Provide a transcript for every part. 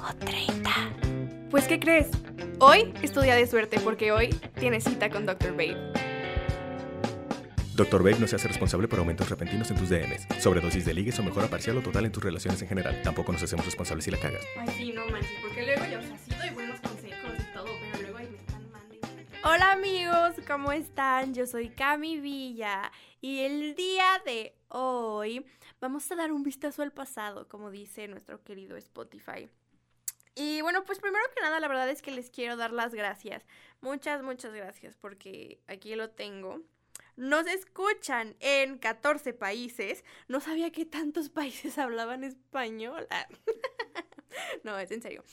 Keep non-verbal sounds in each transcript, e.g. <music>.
O 30. Pues, ¿qué crees? Hoy es tu día de suerte porque hoy tienes cita con Dr. Babe. Dr. Babe no se hace responsable por aumentos repentinos en tus DMs, sobredosis de ligues o mejora parcial o total en tus relaciones en general. Tampoco nos hacemos responsables si la cagas. Ay, sí, no manches, porque luego yo, o sea, sí doy buenos consejos y todo, pero luego ahí me están mandando. Hola amigos, ¿cómo están? Yo soy Cami Villa y el día de hoy vamos a dar un vistazo al pasado, como dice nuestro querido Spotify. Y bueno, pues primero que nada, la verdad es que les quiero dar las gracias. Muchas, muchas gracias porque aquí lo tengo. Nos escuchan en 14 países. No sabía que tantos <laughs> países hablaban español. Ah. <laughs> no, es en serio.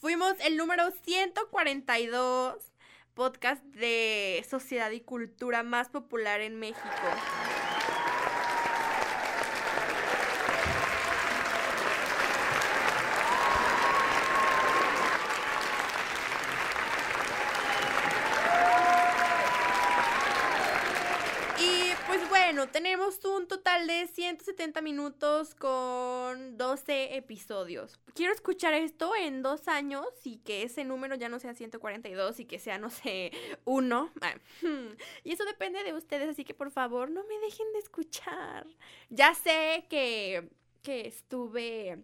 Fuimos el número 142 podcast de sociedad y cultura más popular en México. Y pues tenemos un total de 170 minutos con 12 episodios. Quiero escuchar esto en dos años y que ese número ya no sea 142 y que sea, no sé, uno. Ah, hmm. Y eso depende de ustedes, así que por favor no me dejen de escuchar. Ya sé que, que estuve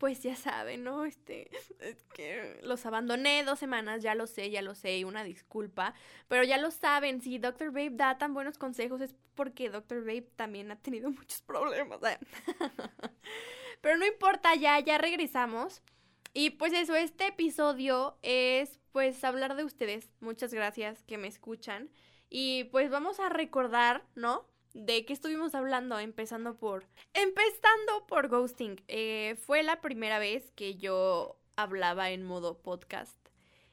pues ya saben, ¿no? Este, es que los abandoné dos semanas, ya lo sé, ya lo sé, una disculpa, pero ya lo saben, si Dr. Babe da tan buenos consejos es porque Dr. Babe también ha tenido muchos problemas. ¿eh? <laughs> pero no importa, ya, ya regresamos. Y pues eso, este episodio es pues hablar de ustedes. Muchas gracias que me escuchan. Y pues vamos a recordar, ¿no? ¿De qué estuvimos hablando? Empezando por... Empezando por ghosting. Eh, fue la primera vez que yo hablaba en modo podcast.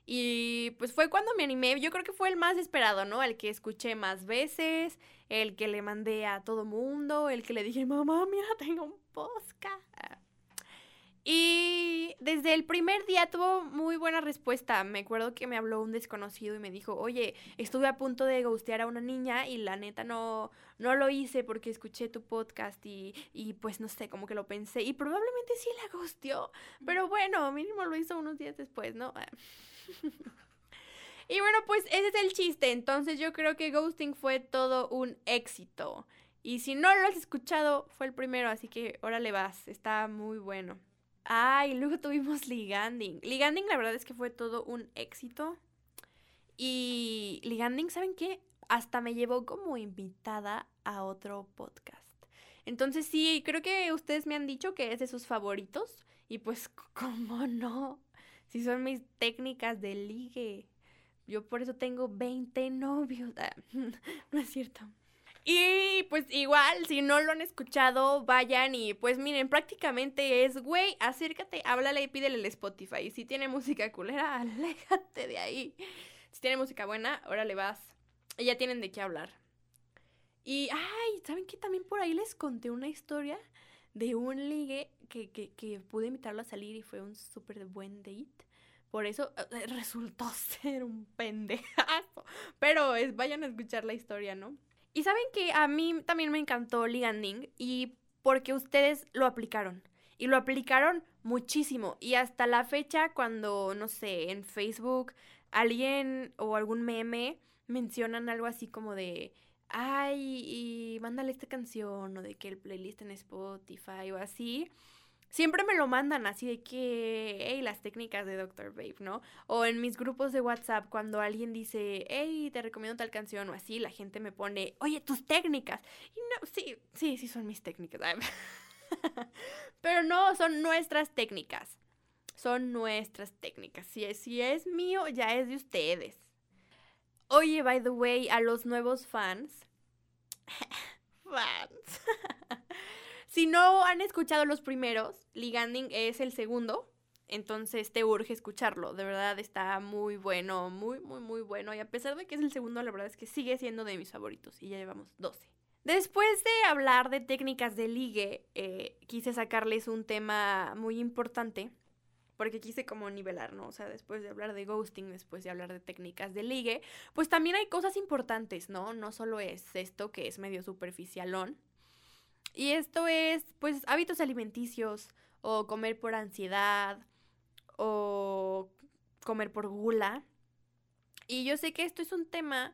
Y pues fue cuando me animé. Yo creo que fue el más esperado, ¿no? El que escuché más veces, el que le mandé a todo mundo, el que le dije, mamá, mira, tengo un podcast. Y desde el primer día tuvo muy buena respuesta. Me acuerdo que me habló un desconocido y me dijo, oye, estuve a punto de ghostear a una niña y la neta no, no lo hice porque escuché tu podcast y, y pues no sé, como que lo pensé. Y probablemente sí la ghosteó. Pero bueno, mínimo lo hizo unos días después, ¿no? <laughs> y bueno, pues ese es el chiste. Entonces yo creo que ghosting fue todo un éxito. Y si no lo has escuchado, fue el primero, así que órale vas, está muy bueno. Ah, y luego tuvimos Liganding. Liganding la verdad es que fue todo un éxito. Y Liganding, ¿saben qué? Hasta me llevó como invitada a otro podcast. Entonces sí, creo que ustedes me han dicho que es de sus favoritos. Y pues, <laughs> ¿cómo no? Si son mis técnicas de ligue. Yo por eso tengo 20 novios. <laughs> Ah, <laughs> no es cierto. Y pues igual, si no lo han escuchado, vayan y pues miren, prácticamente es, güey, acércate, háblale y pídele el Spotify. Y si tiene música culera, <laughs> aléjate de ahí. Si tiene música buena, ahora le vas. Y ya tienen de qué hablar. Y, ay, ¿saben qué? También por ahí les conté una historia de un ligue que, que, que pude invitarlo a salir y fue un súper buen date. Por eso resultó <laughs> ser un pendejazo. Pero es, vayan a escuchar la historia, ¿no? Y saben que a mí también me encantó Liganding y porque ustedes lo aplicaron. Y lo aplicaron muchísimo. Y hasta la fecha, cuando, no sé, en Facebook alguien o algún meme mencionan algo así como de, ay, y mándale esta canción o de que el playlist en Spotify o así. Siempre me lo mandan así de que, hey, las técnicas de Dr. Babe, ¿no? O en mis grupos de WhatsApp, cuando alguien dice, hey, te recomiendo tal canción o así, la gente me pone, oye, tus técnicas. Y no, sí, sí, sí son mis técnicas. <laughs> Pero no, son nuestras técnicas. Son nuestras técnicas. Si es, si es mío, ya es de ustedes. Oye, by the way, a los nuevos fans. <laughs> fans. <laughs> Si no han escuchado los primeros, Liganding es el segundo. Entonces te urge escucharlo. De verdad está muy bueno, muy, muy, muy bueno. Y a pesar de que es el segundo, la verdad es que sigue siendo de mis favoritos. Y ya llevamos 12. Después de hablar de técnicas de ligue, eh, quise sacarles un tema muy importante. Porque quise como nivelar, ¿no? O sea, después de hablar de ghosting, después de hablar de técnicas de ligue, pues también hay cosas importantes, ¿no? No solo es esto que es medio superficialón. Y esto es, pues, hábitos alimenticios o comer por ansiedad o comer por gula. Y yo sé que esto es un tema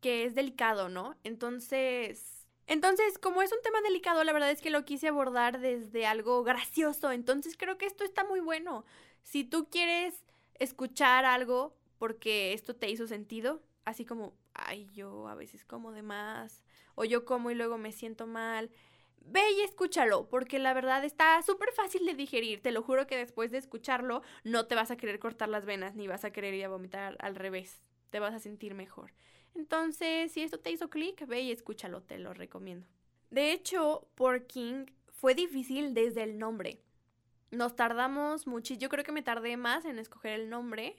que es delicado, ¿no? Entonces, entonces, como es un tema delicado, la verdad es que lo quise abordar desde algo gracioso. Entonces, creo que esto está muy bueno. Si tú quieres escuchar algo porque esto te hizo sentido, así como, ay, yo a veces como de más, o yo como y luego me siento mal, ve y escúchalo, porque la verdad está súper fácil de digerir. Te lo juro que después de escucharlo no te vas a querer cortar las venas ni vas a querer ir a vomitar al revés. Te vas a sentir mejor. Entonces, si esto te hizo clic, ve y escúchalo, te lo recomiendo. De hecho, por King fue difícil desde el nombre. Nos tardamos mucho. Yo creo que me tardé más en escoger el nombre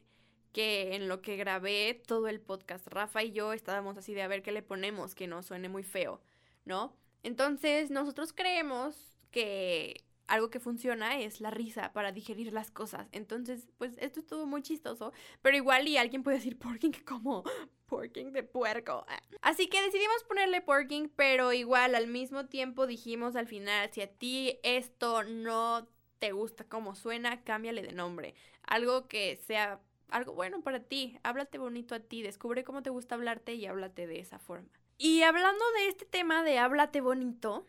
que en lo que grabé todo el podcast. Rafa y yo estábamos así de a ver qué le ponemos que no suene muy feo, ¿no? Entonces, nosotros creemos que algo que funciona es la risa para digerir las cosas. Entonces, pues esto estuvo muy chistoso, pero igual y alguien puede decir porking como porking de puerco. Así que decidimos ponerle porking, pero igual al mismo tiempo dijimos al final, si a ti esto no te gusta como suena, cámbiale de nombre. Algo que sea algo bueno para ti. Háblate bonito a ti, descubre cómo te gusta hablarte y háblate de esa forma. Y hablando de este tema de háblate bonito,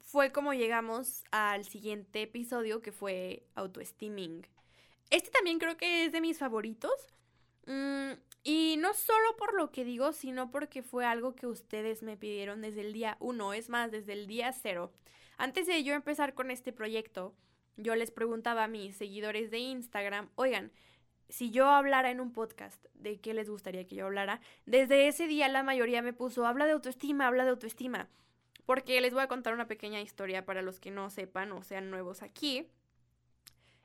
fue como llegamos al siguiente episodio que fue autoestiming. Este también creo que es de mis favoritos. Mm, y no solo por lo que digo, sino porque fue algo que ustedes me pidieron desde el día uno, es más, desde el día cero. Antes de yo empezar con este proyecto, yo les preguntaba a mis seguidores de Instagram, oigan, si yo hablara en un podcast de qué les gustaría que yo hablara, desde ese día la mayoría me puso, habla de autoestima, habla de autoestima. Porque les voy a contar una pequeña historia para los que no sepan o sean nuevos aquí.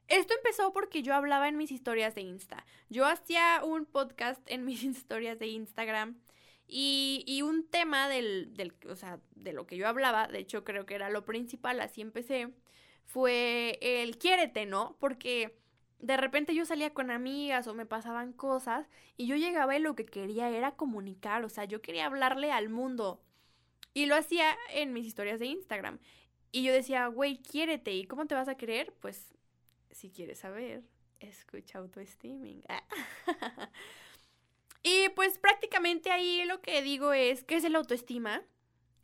Esto empezó porque yo hablaba en mis historias de Insta. Yo hacía un podcast en <laughs> mis historias de Instagram y, y un tema del, del, o sea, de lo que yo hablaba, de hecho creo que era lo principal, así empecé, fue el quiérete, ¿no? Porque de repente yo salía con amigas o me pasaban cosas y yo llegaba y lo que quería era comunicar, o sea, yo quería hablarle al mundo. Y lo hacía en mis historias de Instagram. Y yo decía, güey, quiérete. ¿Y cómo te vas a querer? Pues, si quieres saber, escucha autoestiming. <laughs> y pues prácticamente ahí lo que digo es, ¿qué es el autoestima?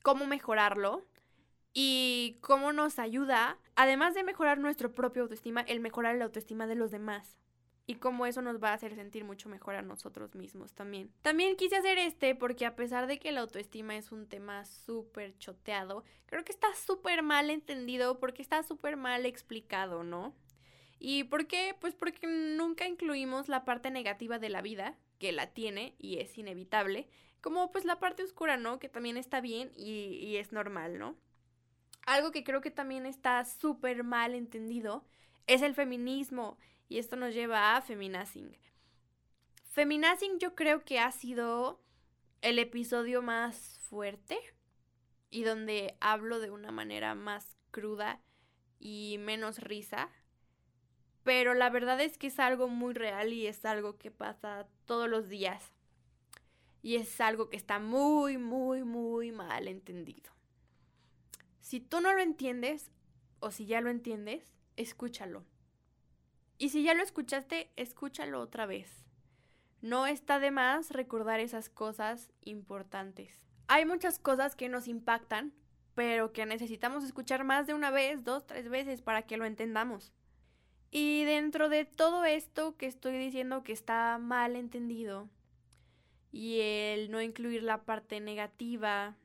¿Cómo mejorarlo? Y cómo nos ayuda, además de mejorar nuestro propio autoestima, el mejorar la autoestima de los demás. Y cómo eso nos va a hacer sentir mucho mejor a nosotros mismos también. También quise hacer este porque a pesar de que la autoestima es un tema súper choteado, creo que está súper mal entendido porque está súper mal explicado, ¿no? ¿Y por qué? Pues porque nunca incluimos la parte negativa de la vida, que la tiene y es inevitable, como pues la parte oscura, ¿no? Que también está bien y, y es normal, ¿no? Algo que creo que también está súper mal entendido es el feminismo y esto nos lleva a feminazing. Feminazing yo creo que ha sido el episodio más fuerte y donde hablo de una manera más cruda y menos risa. Pero la verdad es que es algo muy real y es algo que pasa todos los días. Y es algo que está muy, muy, muy mal entendido. Si tú no lo entiendes, o si ya lo entiendes, escúchalo. Y si ya lo escuchaste, escúchalo otra vez. No está de más recordar esas cosas importantes. Hay muchas cosas que nos impactan, pero que necesitamos escuchar más de una vez, dos, tres veces para que lo entendamos. Y dentro de todo esto que estoy diciendo que está mal entendido, y el no incluir la parte negativa,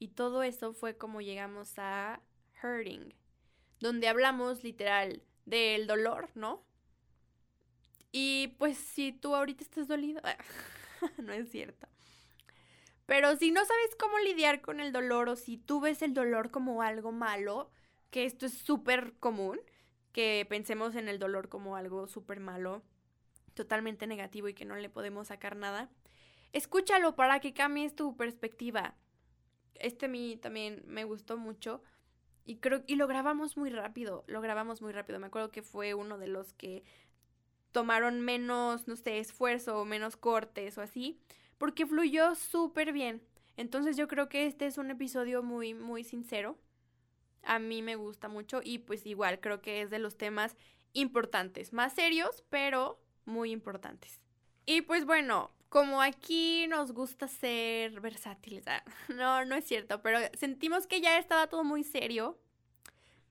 y todo eso fue como llegamos a Hurting, donde hablamos literal del dolor, ¿no? Y pues si tú ahorita estás dolido, <laughs> no es cierto. Pero si no sabes cómo lidiar con el dolor o si tú ves el dolor como algo malo, que esto es súper común, que pensemos en el dolor como algo súper malo, totalmente negativo y que no le podemos sacar nada. Escúchalo para que cambies tu perspectiva. Este a mí también me gustó mucho y creo y lo grabamos muy rápido, lo grabamos muy rápido. Me acuerdo que fue uno de los que tomaron menos, no sé, esfuerzo o menos cortes o así, porque fluyó súper bien. Entonces yo creo que este es un episodio muy, muy sincero. A mí me gusta mucho y pues igual creo que es de los temas importantes, más serios, pero muy importantes. Y pues bueno, como aquí nos gusta ser versátiles, ah, <laughs> no, no es cierto, pero sentimos que ya estaba todo muy serio.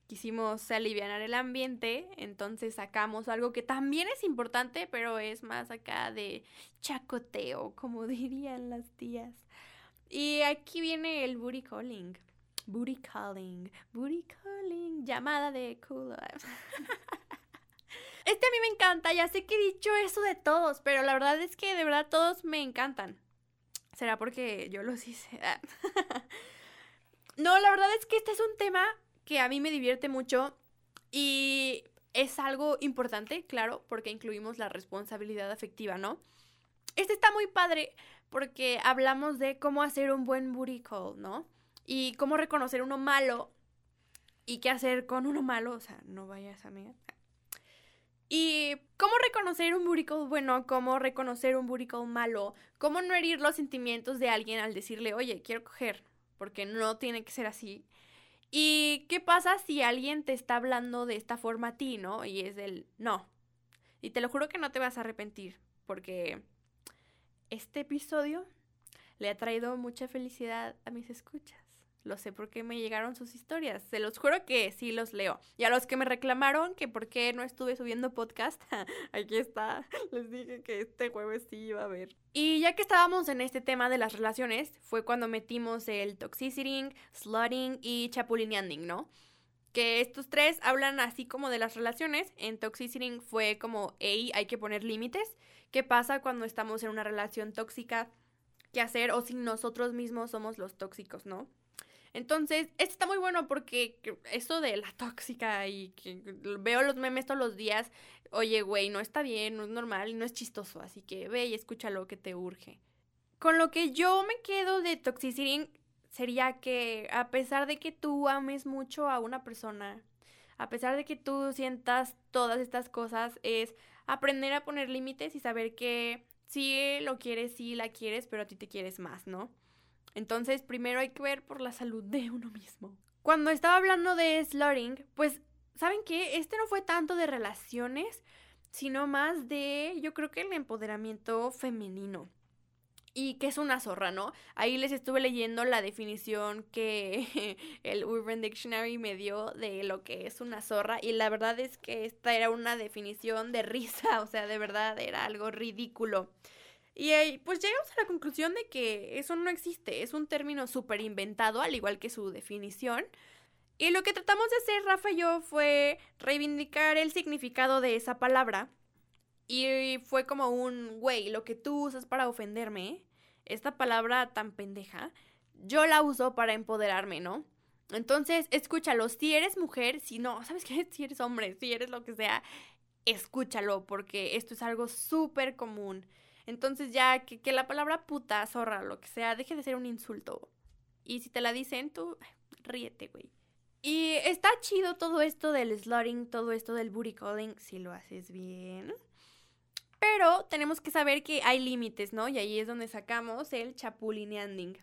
Quisimos aliviar el ambiente, entonces sacamos algo que también es importante, pero es más acá de chacoteo, como <laughs> dirían las tías. Y aquí viene el booty calling. Booty calling, booty calling, llamada de culo. <laughs> Este a mí me encanta, ya sé que he dicho eso de todos, pero la verdad es que de verdad todos me encantan. ¿Será porque yo los hice? <laughs> no, la verdad es que este es un tema que a mí me divierte mucho y es algo importante, claro, porque incluimos la responsabilidad afectiva, ¿no? Este está muy padre porque hablamos de cómo hacer un buen booty call, ¿no? Y cómo reconocer uno malo y qué hacer con uno malo, o sea, no vayas, amiga. Y cómo reconocer un call bueno, cómo reconocer un call malo, cómo no herir los sentimientos de alguien al decirle, oye, quiero coger, porque no tiene que ser así. ¿Y qué pasa si alguien te está hablando de esta forma a ti, no? Y es el no. Y te lo juro que no te vas a arrepentir, porque este episodio le ha traído mucha felicidad a mis escuchas. Lo sé porque me llegaron sus historias. Se los juro que sí los leo. Y a los que me reclamaron que por qué no estuve subiendo podcast, <laughs> aquí está. Les dije que este jueves sí iba a ver. Y ya que estábamos en este tema de las relaciones, fue cuando metimos el toxicity, slutting y chapulineanding, ¿no? Que estos tres hablan así como de las relaciones. En toxicity fue como, hey, hay que poner límites. ¿Qué pasa cuando estamos en una relación tóxica? ¿Qué hacer? O si nosotros mismos somos los tóxicos, ¿no? Entonces, esto está muy bueno porque eso de la tóxica y que veo los memes todos los días, oye, güey, no está bien, no es normal no es chistoso, así que ve y escucha lo que te urge. Con lo que yo me quedo de toxicity sería que a pesar de que tú ames mucho a una persona, a pesar de que tú sientas todas estas cosas, es aprender a poner límites y saber que sí lo quieres, sí la quieres, pero a ti te quieres más, ¿no? Entonces, primero hay que ver por la salud de uno mismo. Cuando estaba hablando de slurring, pues, ¿saben qué? Este no fue tanto de relaciones, sino más de, yo creo que el empoderamiento femenino. Y que es una zorra, ¿no? Ahí les estuve leyendo la definición que <laughs> el Urban Dictionary me dio de lo que es una zorra. Y la verdad es que esta era una definición de risa, <laughs> o sea, de verdad era algo ridículo. Y pues llegamos a la conclusión de que eso no existe, es un término súper inventado, al igual que su definición. Y lo que tratamos de hacer, Rafa y yo, fue reivindicar el significado de esa palabra. Y fue como un, güey, lo que tú usas para ofenderme, esta palabra tan pendeja, yo la uso para empoderarme, ¿no? Entonces, escúchalo, si eres mujer, si no, ¿sabes qué? <laughs> Si eres hombre, si eres lo que sea, escúchalo, porque esto es algo súper común. Entonces ya que, la palabra puta, zorra, lo que sea, deje de ser un insulto. Y si te la dicen, tú ríete, güey. Y está chido todo esto del slutting, todo esto del booty calling, si lo haces bien. Pero tenemos que saber que hay límites, ¿no? Y ahí es donde sacamos el chapulineanding.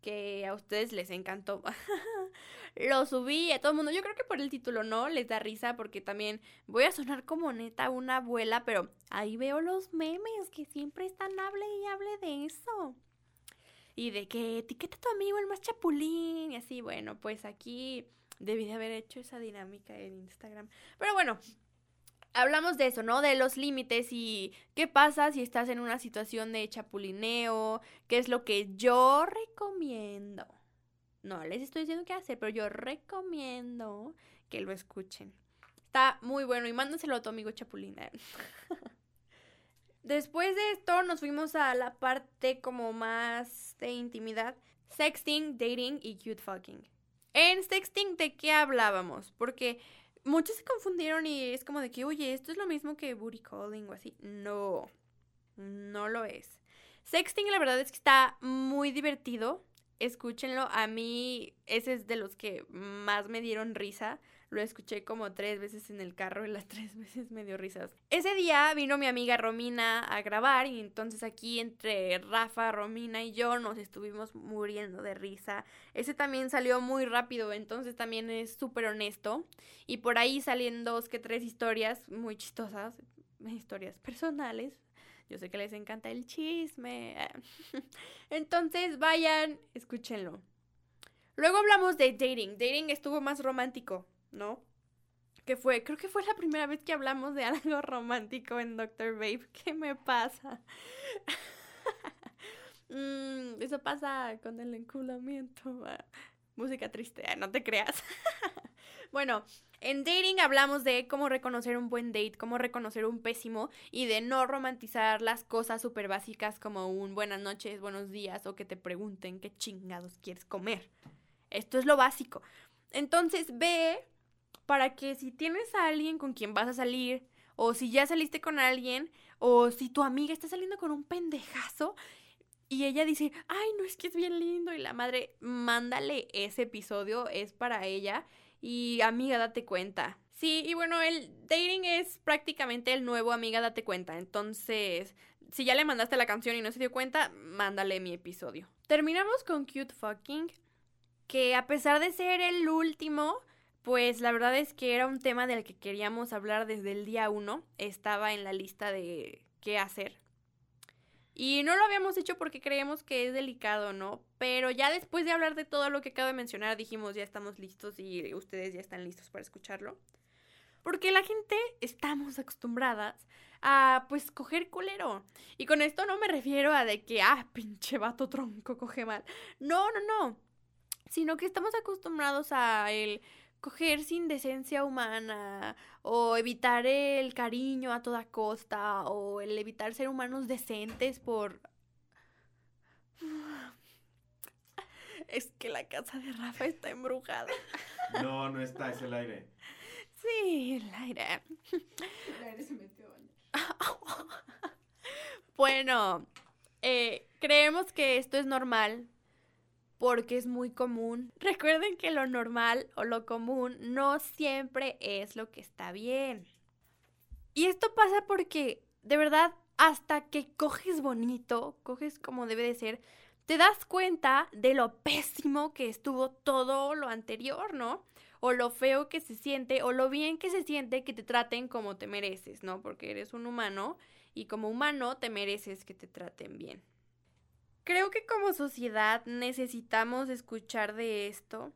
Que a ustedes les encantó. <laughs> lo subí a todo el mundo. Yo creo que por el título no les da risa porque también voy a sonar como neta una abuela, pero ahí veo los memes que siempre están hable y hable de eso. Y de que etiqueta a tu amigo el más chapulín y así, bueno, pues aquí debí de haber hecho esa dinámica en Instagram. Pero bueno, hablamos de eso, ¿no? De los límites y qué pasa si estás en una situación de chapulineo, qué es lo que yo recomiendo. No les estoy diciendo qué hacer, pero yo recomiendo que lo escuchen. Está muy bueno y mándaselo a tu amigo Chapulín. <laughs> Después de esto nos fuimos a la parte como más de intimidad. Sexting, dating y cute fucking. En sexting, ¿de qué hablábamos? Porque muchos se confundieron y es como de que, oye, esto es lo mismo que booty calling o así. No, no lo es. Sexting la verdad es que está muy divertido. Escúchenlo. A mí ese es de los que más me dieron risa. Lo escuché como tres veces en el carro y las <laughs> tres veces me dio risas. Ese día vino mi amiga Romina a grabar y entonces aquí entre Rafa, Romina y yo nos estuvimos muriendo de risa. Ese también salió muy rápido, entonces también es súper honesto. Y por ahí salen dos que tres historias muy chistosas, <laughs> historias personales. Yo sé que les encanta el chisme. <laughs> Entonces vayan, escúchenlo. Luego hablamos de dating. Dating estuvo más romántico. ¿no? Que fue, creo que fue la primera vez que hablamos de <laughs> algo romántico en Doctor Babe. <laughs> ¿Qué me pasa? Mm, eso pasa con el enculamiento. Ah, música triste, no te creas. Bueno, en dating hablamos de cómo reconocer un buen date, cómo reconocer un pésimo y de no romantizar las cosas súper básicas como un buenas noches, buenos días o que te pregunten qué chingados quieres comer. Esto es lo básico. Entonces ve para que si tienes a alguien con quien vas a salir, o si ya saliste con alguien, o si tu amiga está saliendo con un pendejazo y ella dice, ay, no es que es bien lindo, y la madre, mándale ese episodio, es para ella, y amiga, date cuenta. Sí, y bueno, el dating es prácticamente el nuevo amiga, date cuenta. Entonces, si ya le mandaste la canción y no se dio cuenta, mándale mi episodio. Terminamos con Cute Fucking, que a pesar de ser el último, pues la verdad es que era un tema del que queríamos hablar desde el día uno. Estaba en la lista de qué hacer. Y no lo habíamos hecho porque creemos que es delicado, ¿no? Pero ya después de hablar de todo lo que acabo de mencionar, dijimos ya estamos listos y ustedes ya están listos para escucharlo. Porque la gente estamos acostumbradas a pues coger culero. Y con esto no me refiero a de que, ah, pinche vato tronco coge mal. No, no, no. Sino que estamos acostumbrados a el coger sin decencia humana o evitar el cariño a toda costa o el evitar ser humanos decentes por... <sighs> Es que la casa de Rafa está embrujada. No, no está, es el aire. Sí, el aire. El aire se metió. <laughs> bueno, eh, creemos que esto es normal porque es muy común. <laughs> Recuerden que lo normal o lo común no siempre es lo que está bien. Y esto pasa porque, de verdad, hasta que coges bonito, coges como debe de ser, te das cuenta de lo pésimo que estuvo todo lo anterior, ¿no? O lo feo que se siente, o lo bien que se siente que te traten como te mereces, ¿no? Porque eres un humano y como humano te mereces que te traten bien. Creo que como sociedad necesitamos escuchar de esto.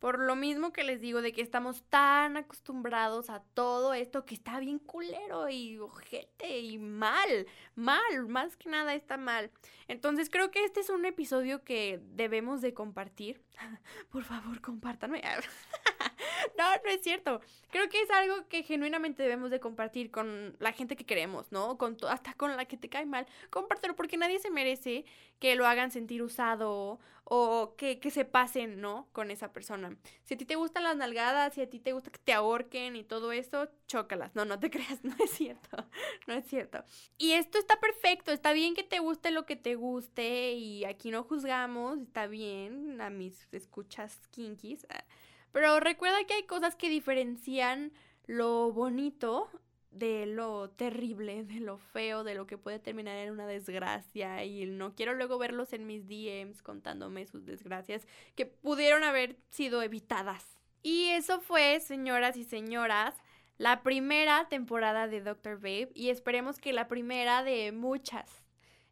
Por lo mismo que les digo de que estamos tan acostumbrados a todo esto que está bien culero y ojete y mal, mal, más que nada está mal. Entonces creo que este es un episodio que debemos de compartir. <laughs> Por favor, compártanme. <laughs> <laughs> no, no es cierto. Creo que es algo que genuinamente debemos de compartir con la gente que queremos, ¿no? Con hasta con la que te cae mal. Compártelo porque nadie se merece que lo hagan sentir usado o que, que se pasen, ¿no? Con esa persona. Si a ti te gustan las nalgadas, si a ti te gusta que te ahorquen y todo eso, chócalas. No, no te <laughs> creas, no es cierto. No es cierto. Y esto está perfecto. Está bien que te guste lo que te guste y aquí no juzgamos. Está bien a mis escuchas kinkies. Pero recuerda que hay cosas que diferencian lo bonito de lo terrible, de lo feo, de lo que puede terminar en una desgracia y no quiero luego verlos en mis DMs contándome sus desgracias que pudieron haber sido evitadas. Y eso fue, señoras y señoras, la primera temporada de Doctor Babe y esperemos que la primera de muchas.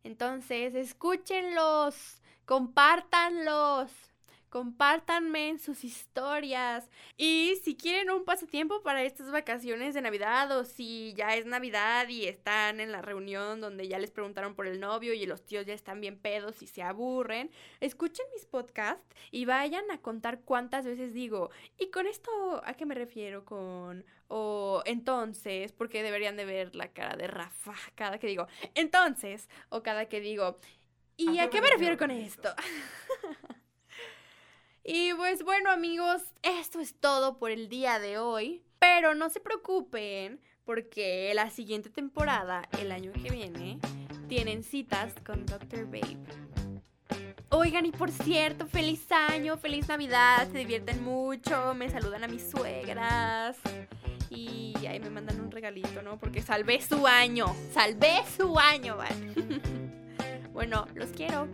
Entonces, escúchenlos, compártanlos compártanme sus historias. Y si quieren un pasatiempo para estas vacaciones de Navidad o si ya es Navidad y están en la reunión donde ya les preguntaron por el novio y los tíos ya están bien pedos y se aburren, escuchen mis podcasts y vayan a contar cuántas veces digo, ¿y con esto a qué me refiero con o entonces, porque deberían de ver la cara de Rafa cada que digo, entonces, o cada que digo, ¿y a, qué me refiero con esto? <laughs> Y pues bueno amigos, esto es todo por el día de hoy. Pero no se preocupen porque la siguiente temporada, el año que viene, tienen citas con Dr. Babe. Oigan, y por cierto, feliz año, feliz Navidad, se divierten mucho, me saludan a mis suegras y ahí me mandan un regalito, ¿no? Porque salvé su año, salvé su año, ¿vale? <laughs> bueno, los quiero.